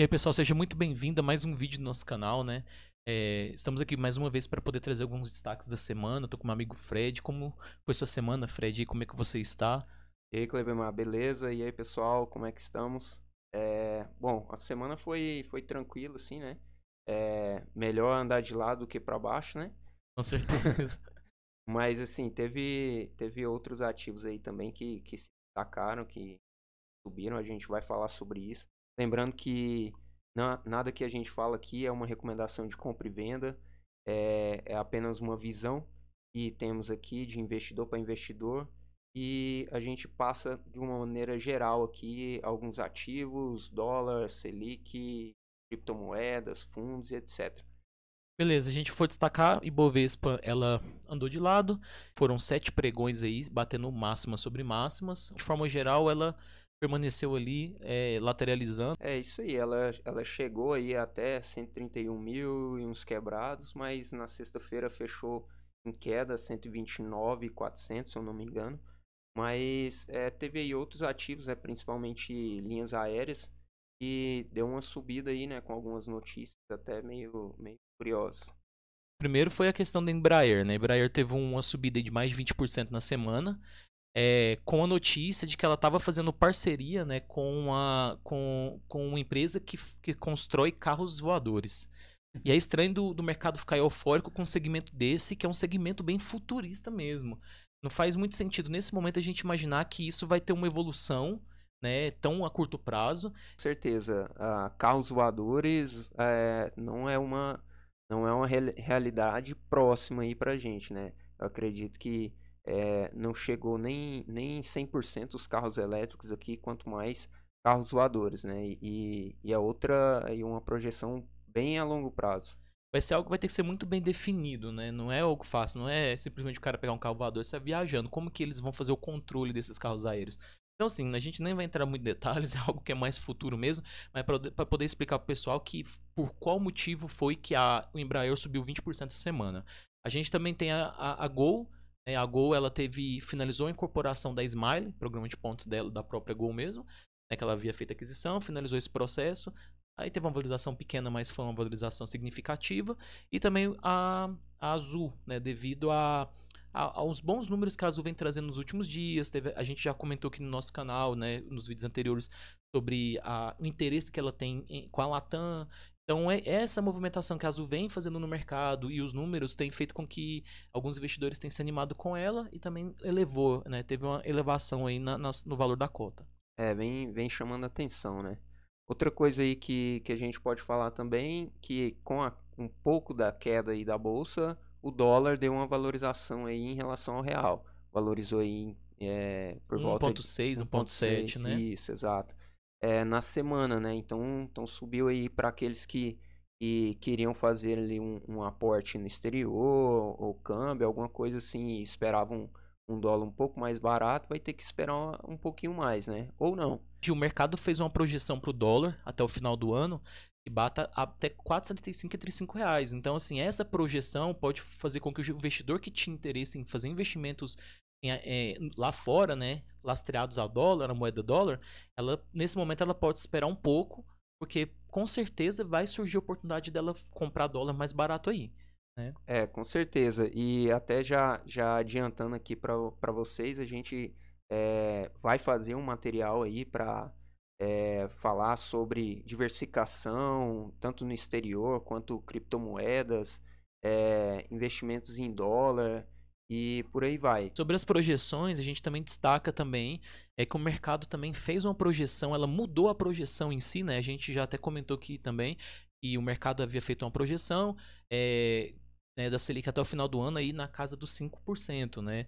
E aí, pessoal, seja muito bem-vindo a mais um vídeo do nosso canal, né? É, estamos aqui mais uma vez para poder trazer alguns destaques da semana. Estou com meu amigo Fred. Como foi sua semana, Fred? E como é que você está? E aí, Clebemar, beleza? E aí, pessoal, como é que estamos? É, bom, a semana foi, foi tranquila, assim, né? É, melhor andar de lado do que para baixo, né? Com certeza. Mas, assim, teve, teve outros ativos aí também que, que se destacaram, que subiram. A gente vai falar sobre isso. Lembrando que na, nada que a gente fala aqui é uma recomendação de compra e venda, é, é apenas uma visão que temos aqui de investidor para investidor e a gente passa de uma maneira geral aqui alguns ativos, dólar, Selic, criptomoedas, fundos, etc. Beleza, a gente for destacar, Ibovespa, ela andou de lado, foram sete pregões aí, batendo máximas sobre máximas. De forma geral, ela permaneceu ali é, lateralizando. É isso aí, ela, ela chegou aí até 131 mil e uns quebrados, mas na sexta-feira fechou em queda 129,400, se eu não me engano. Mas é, teve aí outros ativos, né, principalmente linhas aéreas, e deu uma subida aí, né, com algumas notícias até meio, meio curiosas. Primeiro foi a questão da Embraer, né? A Embraer teve uma subida de mais de 20% na semana é, com a notícia de que ela estava fazendo parceria né, com, a, com, com uma empresa que, que constrói carros voadores. E é estranho do, do mercado ficar eufórico com um segmento desse, que é um segmento bem futurista mesmo. Não faz muito sentido nesse momento a gente imaginar que isso vai ter uma evolução né, tão a curto prazo. Com certeza, uh, carros voadores é, não é uma não é uma realidade próxima aí pra gente, né? Eu acredito que é, não chegou nem, nem 100% os carros elétricos aqui, quanto mais carros voadores, né? E, e a outra e uma projeção bem a longo prazo. Vai ser algo que vai ter que ser muito bem definido, né? Não é algo fácil, não é simplesmente o cara pegar um carro voador e sair viajando. Como que eles vão fazer o controle desses carros aéreos? Então, assim, a gente nem vai entrar muito em detalhes, é algo que é mais futuro mesmo, mas para poder explicar para o pessoal que por qual motivo foi que a, o Embraer subiu 20% essa semana. A gente também tem a, a, a Gol, é, a Gol ela teve finalizou a incorporação da Smile, programa de pontos dela da própria Gol mesmo, né, que ela havia feito aquisição, finalizou esse processo. Aí teve uma valorização pequena, mas foi uma valorização significativa. E também a, a Azul, né, devido a, a, aos bons números que a Azul vem trazendo nos últimos dias. Teve, a gente já comentou aqui no nosso canal, né, nos vídeos anteriores, sobre a, o interesse que ela tem em, com a Latam. Então, é essa movimentação que a Azul vem fazendo no mercado e os números têm feito com que alguns investidores tenham se animado com ela e também elevou, né? Teve uma elevação aí na, na, no valor da cota. É, vem, vem chamando atenção, né? Outra coisa aí que, que a gente pode falar também, que com a, um pouco da queda aí da bolsa, o dólar deu uma valorização aí em relação ao real. Valorizou aí é, por 1. volta 1.6, 1.7, né? Isso, exato é, na semana, né? Então, então subiu aí para aqueles que, que queriam fazer ali um, um aporte no exterior ou câmbio, alguma coisa assim, e esperavam um dólar um pouco mais barato, vai ter que esperar um pouquinho mais, né? Ou não. O mercado fez uma projeção para o dólar até o final do ano que bata até 4,75 entre 5 reais. Então, assim, essa projeção pode fazer com que o investidor que tinha interesse em fazer investimentos é, lá fora, né, lastreados ao dólar, a moeda dólar, ela nesse momento ela pode esperar um pouco, porque com certeza vai surgir a oportunidade dela comprar dólar mais barato aí. Né? É, com certeza. E até já, já adiantando aqui para vocês, a gente é, vai fazer um material aí para é, falar sobre diversificação, tanto no exterior quanto criptomoedas, é, investimentos em dólar e por aí vai. Sobre as projeções, a gente também destaca também é que o mercado também fez uma projeção, ela mudou a projeção em si, né? A gente já até comentou aqui também e o mercado havia feito uma projeção é, né, da Selic até o final do ano aí na casa dos 5%, né?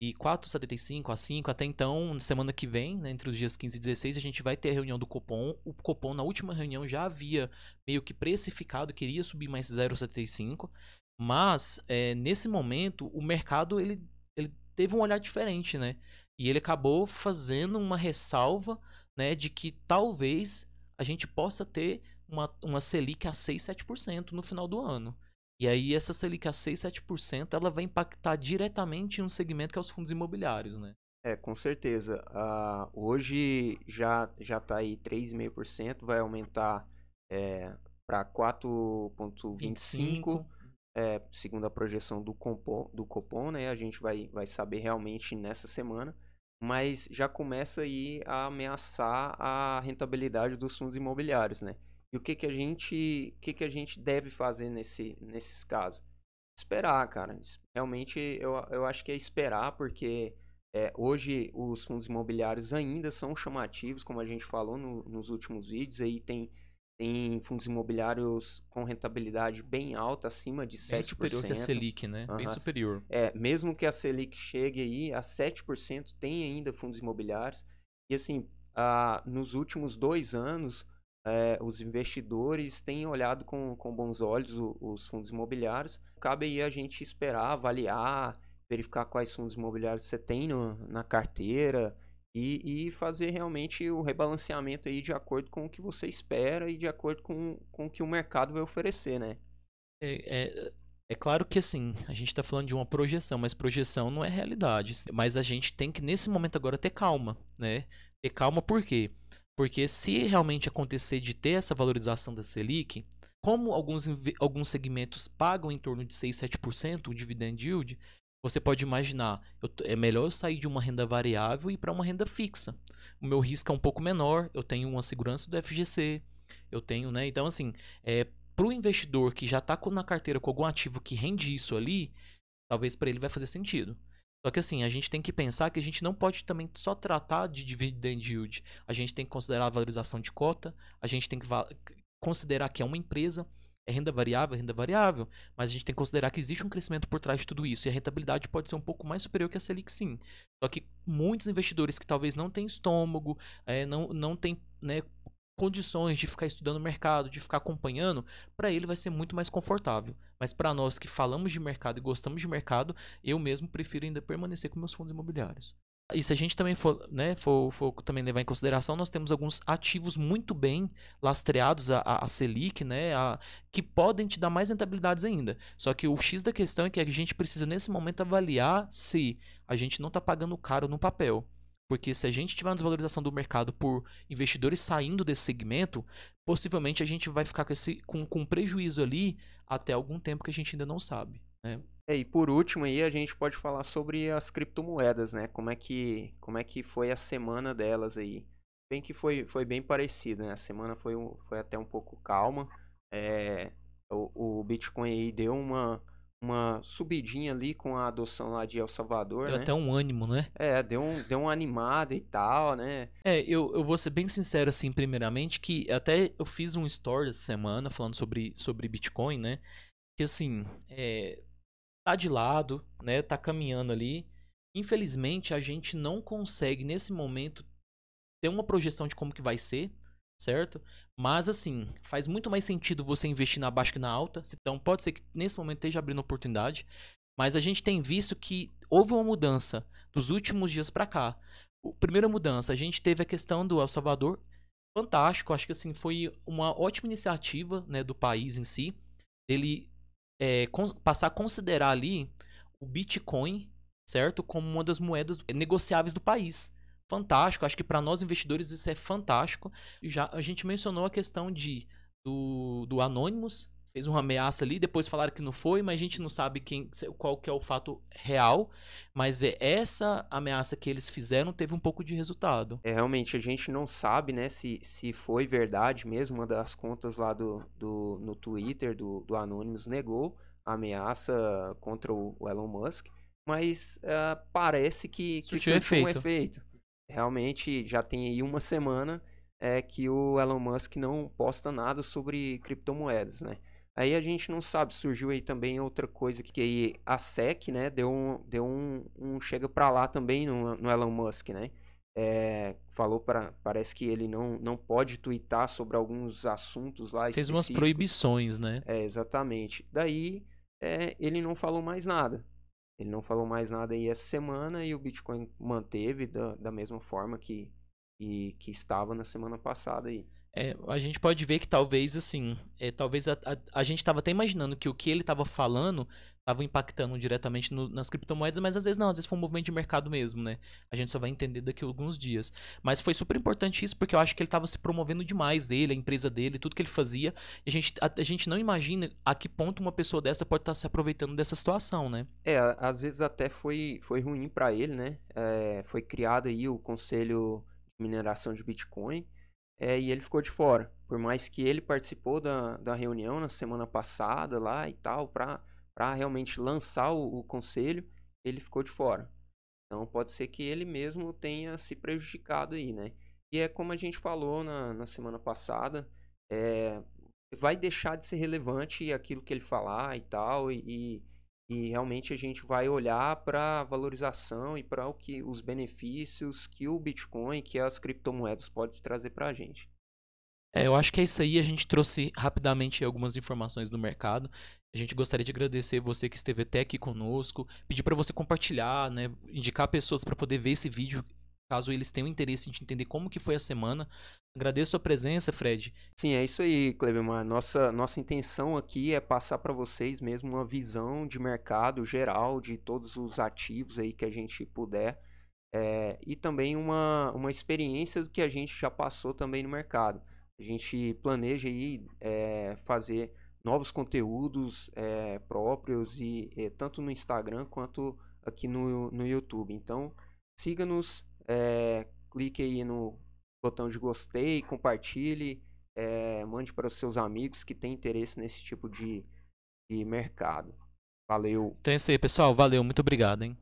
E 4,75 a 5, até então, semana que vem, né, entre os dias 15 e 16, a gente vai ter a reunião do Copom. O Copom, na última reunião, já havia meio que precificado, queria subir mais 0,75. Mas, é, nesse momento, o mercado ele, ele teve um olhar diferente, né? E ele acabou fazendo uma ressalva né, de que talvez a gente possa ter uma, uma Selic a 6, 7% no final do ano. E aí essa Selic a 6, 7% ela vai impactar diretamente em um segmento que é os fundos imobiliários, né? É, com certeza. Uh, hoje já já está aí 3,5%, vai aumentar é, para 4,25, é, segundo a projeção do, Compom, do Copom, né? A gente vai, vai saber realmente nessa semana, mas já começa aí a ameaçar a rentabilidade dos fundos imobiliários, né? E o que, que a gente, o que, que a gente deve fazer nesse, nesses casos? Esperar, cara. Realmente eu, eu acho que é esperar, porque é, hoje os fundos imobiliários ainda são chamativos, como a gente falou no, nos últimos vídeos, aí tem tem fundos imobiliários com rentabilidade bem alta, acima de 7%. Bem superior que a Selic, né? Uhum. Bem superior. É, mesmo que a Selic chegue aí a 7%, tem ainda fundos imobiliários. E assim, ah, nos últimos dois anos, é, os investidores têm olhado com, com bons olhos o, os fundos imobiliários. Cabe aí a gente esperar, avaliar, verificar quais fundos imobiliários você tem no, na carteira, e, e, fazer realmente o rebalanceamento aí de acordo com o que você espera e de acordo com, com o que o mercado vai oferecer, né? É, é, é claro que assim, a gente está falando de uma projeção, mas projeção não é realidade. Mas a gente tem que, nesse momento agora, ter calma, né? Ter calma por quê? Porque se realmente acontecer de ter essa valorização da Selic, como alguns, alguns segmentos pagam em torno de 6, 7% o dividend yield, você pode imaginar, eu, é melhor eu sair de uma renda variável e para uma renda fixa. O meu risco é um pouco menor, eu tenho uma segurança do FGC, eu tenho, né? Então, assim, é, para o investidor que já está na carteira com algum ativo que rende isso ali, talvez para ele vai fazer sentido. Só que assim, a gente tem que pensar que a gente não pode também só tratar de dividend yield. A gente tem que considerar a valorização de cota, a gente tem que considerar que é uma empresa, é renda variável, é renda variável, mas a gente tem que considerar que existe um crescimento por trás de tudo isso e a rentabilidade pode ser um pouco mais superior que a Selic sim. Só que muitos investidores que talvez não têm estômago, é, não, não têm né, condições de ficar estudando o mercado, de ficar acompanhando, para ele vai ser muito mais confortável. Mas para nós que falamos de mercado e gostamos de mercado, eu mesmo prefiro ainda permanecer com meus fundos imobiliários. E se a gente também for, né, for, for, também levar em consideração, nós temos alguns ativos muito bem lastreados a, a, Selic, né, a, que podem te dar mais rentabilidades ainda. Só que o X da questão é que a gente precisa, nesse momento, avaliar se a gente não está pagando caro no papel. Porque se a gente tiver uma desvalorização do mercado por investidores saindo desse segmento, possivelmente a gente vai ficar com, esse, com, com prejuízo ali até algum tempo que a gente ainda não sabe. Né? É, e por último aí a gente pode falar sobre as criptomoedas, né? Como é que, como é que foi a semana delas aí. Bem que foi, foi bem parecido, né? A semana foi, foi até um pouco calma. É, o, o Bitcoin aí deu uma, uma subidinha ali com a adoção lá de El Salvador, deu né? até um ânimo, né? É, deu, um, deu uma animada e tal, né? É, eu, eu vou ser bem sincero assim, primeiramente, que até eu fiz um story essa semana falando sobre, sobre Bitcoin, né? Que assim, é, tá de lado, né? Tá caminhando ali. Infelizmente, a gente não consegue nesse momento ter uma projeção de como que vai ser, certo? Mas assim, faz muito mais sentido você investir na baixa que na alta. Então, pode ser que nesse momento esteja abrindo oportunidade, mas a gente tem visto que houve uma mudança dos últimos dias para cá. A primeira mudança, a gente teve a questão do El Salvador, fantástico, acho que assim foi uma ótima iniciativa, né, do país em si. Ele é, passar a considerar ali o Bitcoin, certo? Como uma das moedas negociáveis do país. Fantástico, acho que para nós investidores isso é fantástico. Já a gente mencionou a questão de do, do Anonymous, fez uma ameaça ali, depois falaram que não foi, mas a gente não sabe quem, qual que é o fato real. Mas é essa ameaça que eles fizeram teve um pouco de resultado. É, realmente, a gente não sabe, né, se, se foi verdade mesmo. Uma das contas lá do, do, no Twitter do, do Anonymous negou a ameaça contra o, o Elon Musk. Mas uh, parece que, que surtiu efeito. um efeito. Realmente, já tem aí uma semana é, que o Elon Musk não posta nada sobre criptomoedas, né? Aí a gente não sabe, surgiu aí também outra coisa que aí a SEC, né, deu um, deu um, um chega para lá também no, no, Elon Musk, né? É, falou para parece que ele não, não pode twittar sobre alguns assuntos lá Fez umas proibições, né? É, exatamente. Daí é, ele não falou mais nada. Ele não falou mais nada aí essa semana e o Bitcoin manteve da, da mesma forma que, que, que estava na semana passada aí. É, a gente pode ver que talvez, assim, é, talvez a, a, a gente estava até imaginando que o que ele estava falando estava impactando diretamente no, nas criptomoedas, mas às vezes não, às vezes foi um movimento de mercado mesmo, né? A gente só vai entender daqui a alguns dias. Mas foi super importante isso, porque eu acho que ele estava se promovendo demais, ele, a empresa dele, tudo que ele fazia. A gente, a, a, gente não imagina a que ponto uma pessoa dessa pode estar tá se aproveitando dessa situação, né? É, às vezes até foi, foi ruim para ele, né? É, foi criado aí o Conselho de Mineração de Bitcoin, é, e ele ficou de fora. Por mais que ele participou da, da reunião na semana passada lá e tal, para realmente lançar o, o conselho, ele ficou de fora. Então pode ser que ele mesmo tenha se prejudicado aí, né? E é como a gente falou na, na semana passada, é, vai deixar de ser relevante aquilo que ele falar e tal, e, e realmente a gente vai olhar para a valorização e para o que os benefícios que o Bitcoin, que as criptomoedas pode trazer para a gente. É, eu acho que é isso aí. A gente trouxe rapidamente algumas informações do mercado. A gente gostaria de agradecer você que esteve até aqui conosco, pedir para você compartilhar, né, indicar pessoas para poder ver esse vídeo caso eles tenham interesse em entender como que foi a semana. Agradeço a presença, Fred. Sim, é isso aí, Clebemar. Nossa, nossa intenção aqui é passar para vocês mesmo uma visão de mercado geral de todos os ativos aí que a gente puder. É, e também uma, uma experiência do que a gente já passou também no mercado. A gente planeja aí é, fazer novos conteúdos é, próprios e, tanto no Instagram quanto aqui no, no YouTube. Então siga-nos, é, clique aí no botão de gostei, compartilhe, é, mande para os seus amigos que têm interesse nesse tipo de, de mercado. Valeu. Então é isso aí, pessoal. Valeu, muito obrigado, hein?